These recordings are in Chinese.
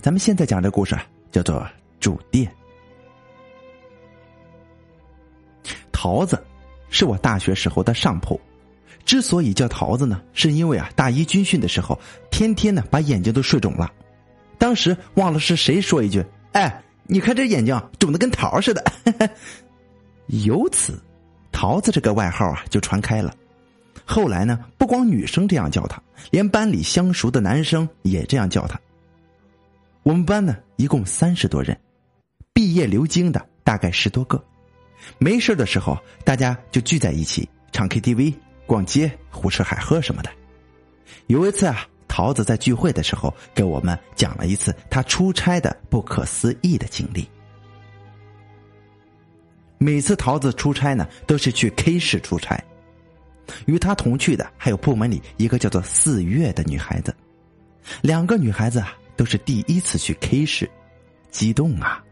咱们现在讲这故事叫做住店。桃子是我大学时候的上铺，之所以叫桃子呢，是因为啊，大一军训的时候，天天呢把眼睛都睡肿了。当时忘了是谁说一句：“哎，你看这眼睛肿的跟桃似的。”由此，桃子这个外号啊就传开了。后来呢，不光女生这样叫他，连班里相熟的男生也这样叫他。我们班呢一共三十多人，毕业留京的大概十多个。没事的时候，大家就聚在一起唱 KTV、逛街、胡吃海喝什么的。有一次啊，桃子在聚会的时候给我们讲了一次他出差的不可思议的经历。每次桃子出差呢，都是去 K 市出差。与他同去的还有部门里一个叫做四月的女孩子，两个女孩子啊都是第一次去 K 市，激动啊！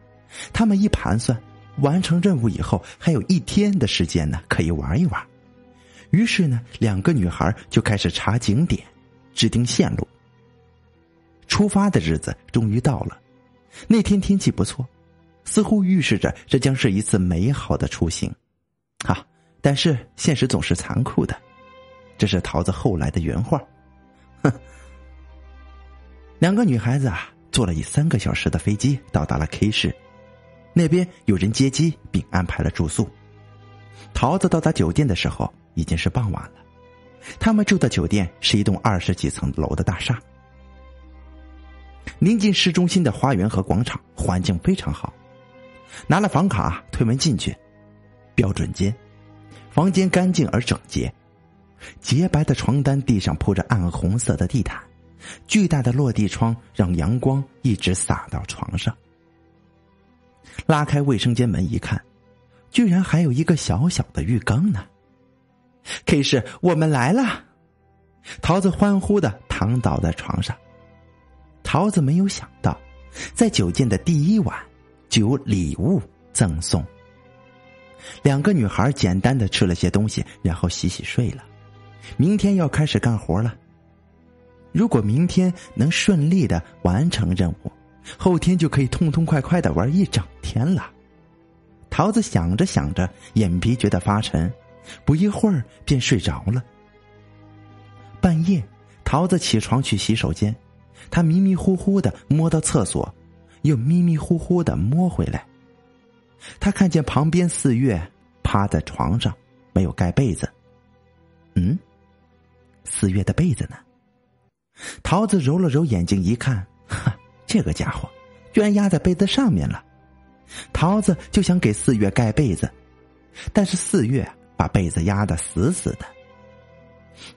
他们一盘算，完成任务以后还有一天的时间呢，可以玩一玩。于是呢，两个女孩就开始查景点，制定线路。出发的日子终于到了，那天天气不错，似乎预示着这将是一次美好的出行。哈。但是现实总是残酷的，这是桃子后来的原话。哼，两个女孩子啊，坐了一三个小时的飞机到达了 K 市，那边有人接机并安排了住宿。桃子到达酒店的时候已经是傍晚了，他们住的酒店是一栋二十几层楼的大厦，临近市中心的花园和广场，环境非常好。拿了房卡推门进去，标准间。房间干净而整洁，洁白的床单，地上铺着暗红色的地毯，巨大的落地窗让阳光一直洒到床上。拉开卫生间门一看，居然还有一个小小的浴缸呢。K 市，我们来了！桃子欢呼的躺倒在床上。桃子没有想到，在酒店的第一晚就有礼物赠送。两个女孩简单的吃了些东西，然后洗洗睡了。明天要开始干活了。如果明天能顺利的完成任务，后天就可以痛痛快快的玩一整天了。桃子想着想着，眼皮觉得发沉，不一会儿便睡着了。半夜，桃子起床去洗手间，她迷迷糊糊的摸到厕所，又迷迷糊糊的摸回来。他看见旁边四月趴在床上，没有盖被子。嗯，四月的被子呢？桃子揉了揉眼睛，一看，哈，这个家伙居然压在被子上面了。桃子就想给四月盖被子，但是四月把被子压得死死的。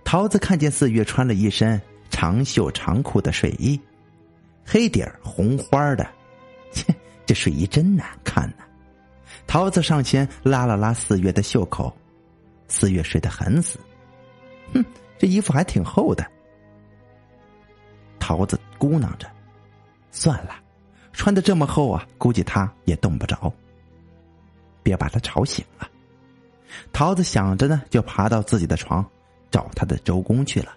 桃子看见四月穿了一身长袖长裤的睡衣，黑底儿红花的，切，这睡衣真难看呐。桃子上前拉了拉四月的袖口，四月睡得很死。哼，这衣服还挺厚的。桃子咕囔着：“算了，穿的这么厚啊，估计他也冻不着。别把他吵醒了。”桃子想着呢，就爬到自己的床，找他的周公去了。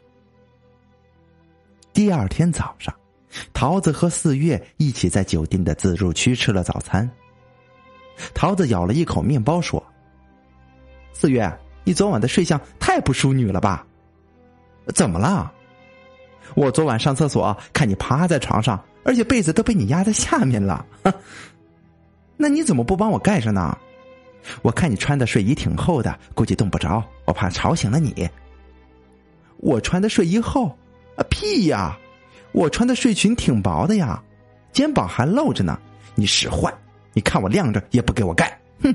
第二天早上，桃子和四月一起在酒店的自助区吃了早餐。桃子咬了一口面包，说：“四月，你昨晚的睡相太不淑女了吧？怎么了？我昨晚上厕所看你趴在床上，而且被子都被你压在下面了。那你怎么不帮我盖上呢？我看你穿的睡衣挺厚的，估计冻不着，我怕吵醒了你。我穿的睡衣厚？啊屁呀！我穿的睡裙挺薄的呀，肩膀还露着呢。你使坏！”你看我晾着也不给我盖，哼！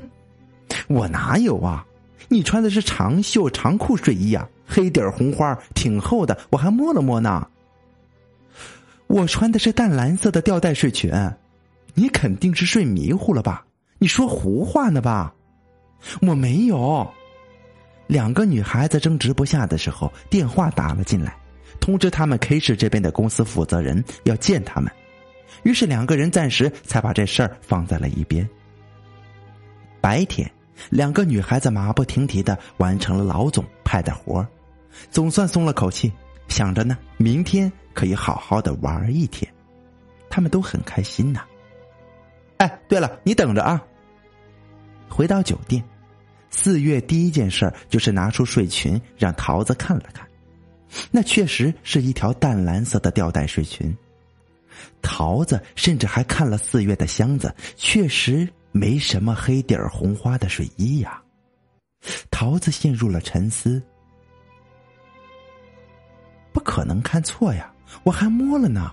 我哪有啊？你穿的是长袖长裤睡衣啊，黑底红花，挺厚的，我还摸了摸呢。我穿的是淡蓝色的吊带睡裙，你肯定是睡迷糊了吧？你说胡话呢吧？我没有。两个女孩子争执不下的时候，电话打了进来，通知他们 K 市这边的公司负责人要见他们。于是两个人暂时才把这事儿放在了一边。白天，两个女孩子马不停蹄的完成了老总派的活总算松了口气，想着呢，明天可以好好的玩一天。他们都很开心呐。哎，对了，你等着啊。回到酒店，四月第一件事就是拿出睡裙让桃子看了看，那确实是一条淡蓝色的吊带睡裙。桃子甚至还看了四月的箱子，确实没什么黑底儿红花的睡衣呀。桃子陷入了沉思，不可能看错呀，我还摸了呢。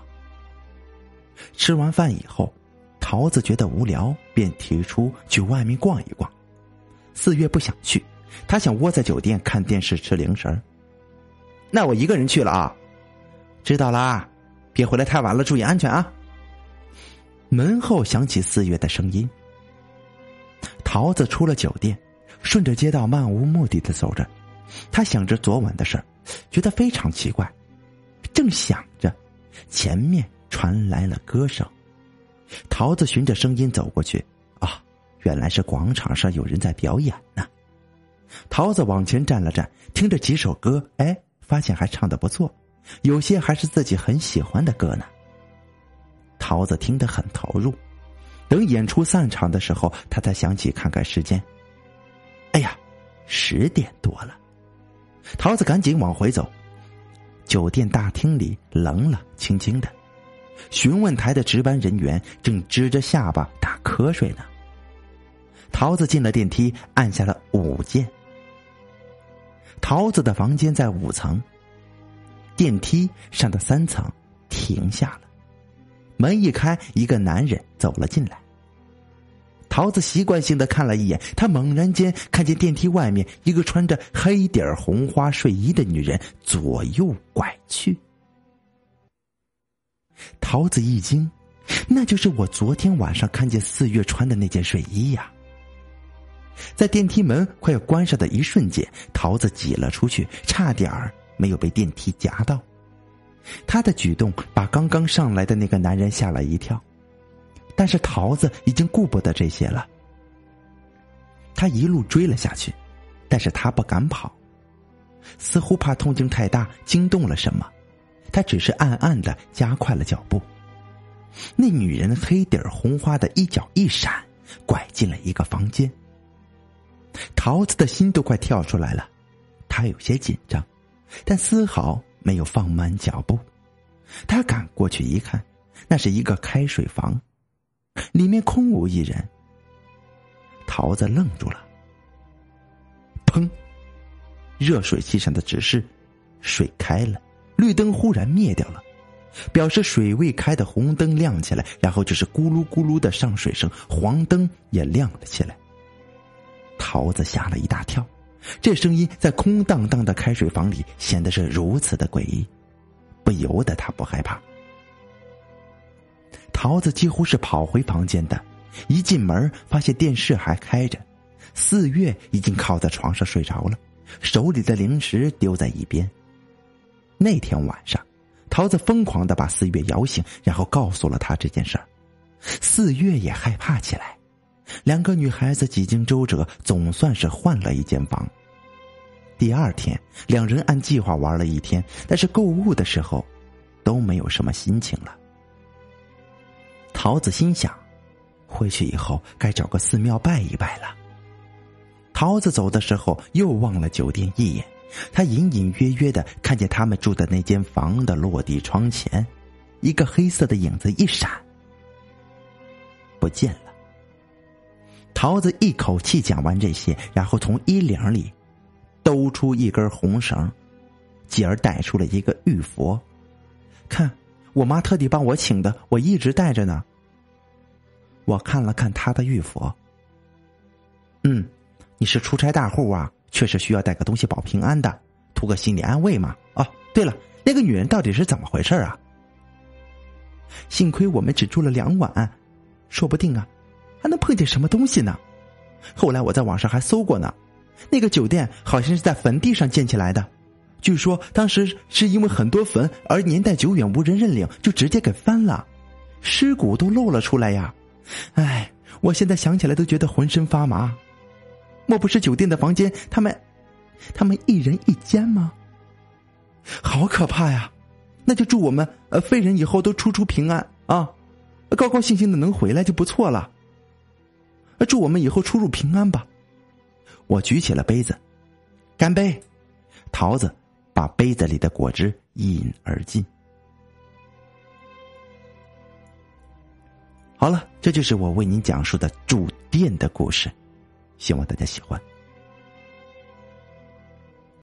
吃完饭以后，桃子觉得无聊，便提出去外面逛一逛。四月不想去，他想窝在酒店看电视吃零食。那我一个人去了啊，知道啦。别回来太晚了，注意安全啊！门后响起四月的声音。桃子出了酒店，顺着街道漫无目的的走着，他想着昨晚的事儿，觉得非常奇怪。正想着，前面传来了歌声。桃子循着声音走过去，啊，原来是广场上有人在表演呢。桃子往前站了站，听着几首歌，哎，发现还唱的不错。有些还是自己很喜欢的歌呢。桃子听得很投入，等演出散场的时候，他才想起看看时间。哎呀，十点多了！桃子赶紧往回走。酒店大厅里冷冷清清的，询问台的值班人员正支着下巴打瞌睡呢。桃子进了电梯，按下了五键。桃子的房间在五层。电梯上的三层停下了，门一开，一个男人走了进来。桃子习惯性的看了一眼，他猛然间看见电梯外面一个穿着黑底儿红花睡衣的女人左右拐去。桃子一惊，那就是我昨天晚上看见四月穿的那件睡衣呀！在电梯门快要关上的一瞬间，桃子挤了出去，差点儿。没有被电梯夹到，他的举动把刚刚上来的那个男人吓了一跳，但是桃子已经顾不得这些了。他一路追了下去，但是他不敢跑，似乎怕动静太大惊动了什么，他只是暗暗的加快了脚步。那女人黑底红花的一脚一闪，拐进了一个房间。桃子的心都快跳出来了，他有些紧张。但丝毫没有放慢脚步，他赶过去一看，那是一个开水房，里面空无一人。桃子愣住了。砰！热水器上的指示，水开了，绿灯忽然灭掉了，表示水未开的红灯亮起来，然后就是咕噜咕噜的上水声，黄灯也亮了起来。桃子吓了一大跳。这声音在空荡荡的开水房里显得是如此的诡异，不由得他不害怕。桃子几乎是跑回房间的，一进门发现电视还开着，四月已经靠在床上睡着了，手里的零食丢在一边。那天晚上，桃子疯狂的把四月摇醒，然后告诉了他这件事儿，四月也害怕起来。两个女孩子几经周折，总算是换了一间房。第二天，两人按计划玩了一天，但是购物的时候都没有什么心情了。桃子心想，回去以后该找个寺庙拜一拜了。桃子走的时候又望了酒店一眼，他隐隐约约的看见他们住的那间房的落地窗前，一个黑色的影子一闪，不见了。桃子一口气讲完这些，然后从衣领里兜出一根红绳，继而带出了一个玉佛。看，我妈特地帮我请的，我一直带着呢。我看了看他的玉佛，嗯，你是出差大户啊，确实需要带个东西保平安的，图个心理安慰嘛。哦，对了，那个女人到底是怎么回事啊？幸亏我们只住了两晚，说不定啊。还能碰见什么东西呢？后来我在网上还搜过呢，那个酒店好像是在坟地上建起来的，据说当时是因为很多坟而年代久远无人认领，就直接给翻了，尸骨都露了出来呀！哎，我现在想起来都觉得浑身发麻。莫不是酒店的房间，他们，他们一人一间吗？好可怕呀！那就祝我们呃废人以后都出出平安啊！高高兴兴的能回来就不错了。祝我们以后出入平安吧。我举起了杯子，干杯！桃子把杯子里的果汁一饮而尽。好了，这就是我为您讲述的住店的故事，希望大家喜欢。